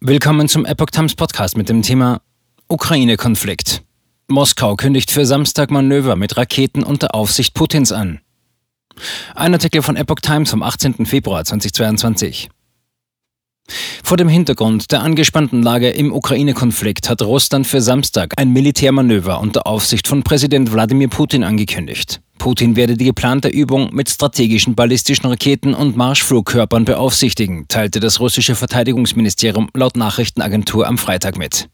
Willkommen zum Epoch Times Podcast mit dem Thema Ukraine-Konflikt. Moskau kündigt für Samstag Manöver mit Raketen unter Aufsicht Putins an. Ein Artikel von Epoch Times vom 18. Februar 2022. Vor dem Hintergrund der angespannten Lage im Ukraine-Konflikt hat Russland für Samstag ein Militärmanöver unter Aufsicht von Präsident Wladimir Putin angekündigt. Putin werde die geplante Übung mit strategischen ballistischen Raketen und Marschflugkörpern beaufsichtigen, teilte das russische Verteidigungsministerium laut Nachrichtenagentur am Freitag mit.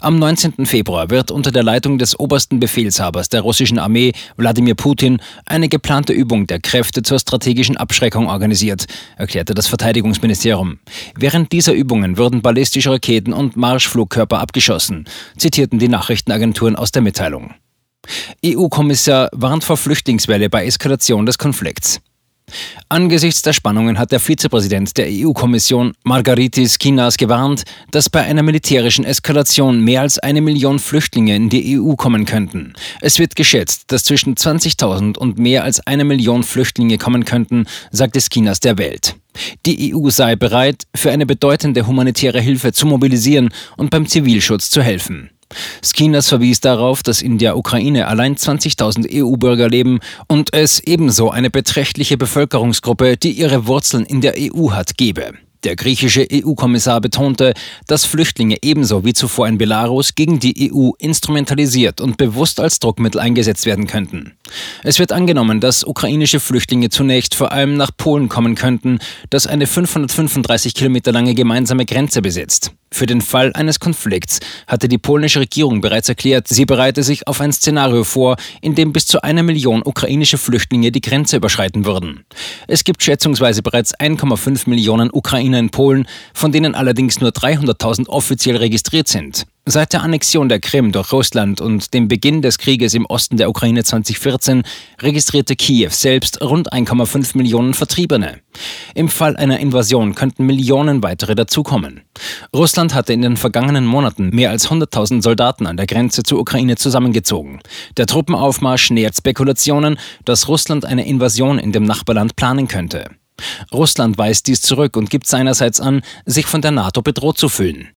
Am 19. Februar wird unter der Leitung des obersten Befehlshabers der russischen Armee, Wladimir Putin, eine geplante Übung der Kräfte zur strategischen Abschreckung organisiert, erklärte das Verteidigungsministerium. Während dieser Übungen würden ballistische Raketen und Marschflugkörper abgeschossen, zitierten die Nachrichtenagenturen aus der Mitteilung. EU-Kommissar warnt vor Flüchtlingswelle bei Eskalation des Konflikts. Angesichts der Spannungen hat der Vizepräsident der EU-Kommission Margaritis Kinas gewarnt, dass bei einer militärischen Eskalation mehr als eine Million Flüchtlinge in die EU kommen könnten. Es wird geschätzt, dass zwischen 20.000 und mehr als eine Million Flüchtlinge kommen könnten, sagte Skinas der Welt. Die EU sei bereit, für eine bedeutende humanitäre Hilfe zu mobilisieren und beim Zivilschutz zu helfen. Skinas verwies darauf, dass in der Ukraine allein 20.000 EU-Bürger leben und es ebenso eine beträchtliche Bevölkerungsgruppe, die ihre Wurzeln in der EU hat, gebe. Der griechische EU-Kommissar betonte, dass Flüchtlinge ebenso wie zuvor in Belarus gegen die EU instrumentalisiert und bewusst als Druckmittel eingesetzt werden könnten. Es wird angenommen, dass ukrainische Flüchtlinge zunächst vor allem nach Polen kommen könnten, das eine 535 Kilometer lange gemeinsame Grenze besitzt. Für den Fall eines Konflikts hatte die polnische Regierung bereits erklärt, sie bereite sich auf ein Szenario vor, in dem bis zu einer Million ukrainische Flüchtlinge die Grenze überschreiten würden. Es gibt schätzungsweise bereits 1,5 Millionen Ukrainer in Polen, von denen allerdings nur 300.000 offiziell registriert sind. Seit der Annexion der Krim durch Russland und dem Beginn des Krieges im Osten der Ukraine 2014 registrierte Kiew selbst rund 1,5 Millionen Vertriebene. Im Fall einer Invasion könnten Millionen weitere dazukommen. Russland hatte in den vergangenen Monaten mehr als 100.000 Soldaten an der Grenze zur Ukraine zusammengezogen. Der Truppenaufmarsch nährt Spekulationen, dass Russland eine Invasion in dem Nachbarland planen könnte. Russland weist dies zurück und gibt seinerseits an, sich von der NATO bedroht zu fühlen.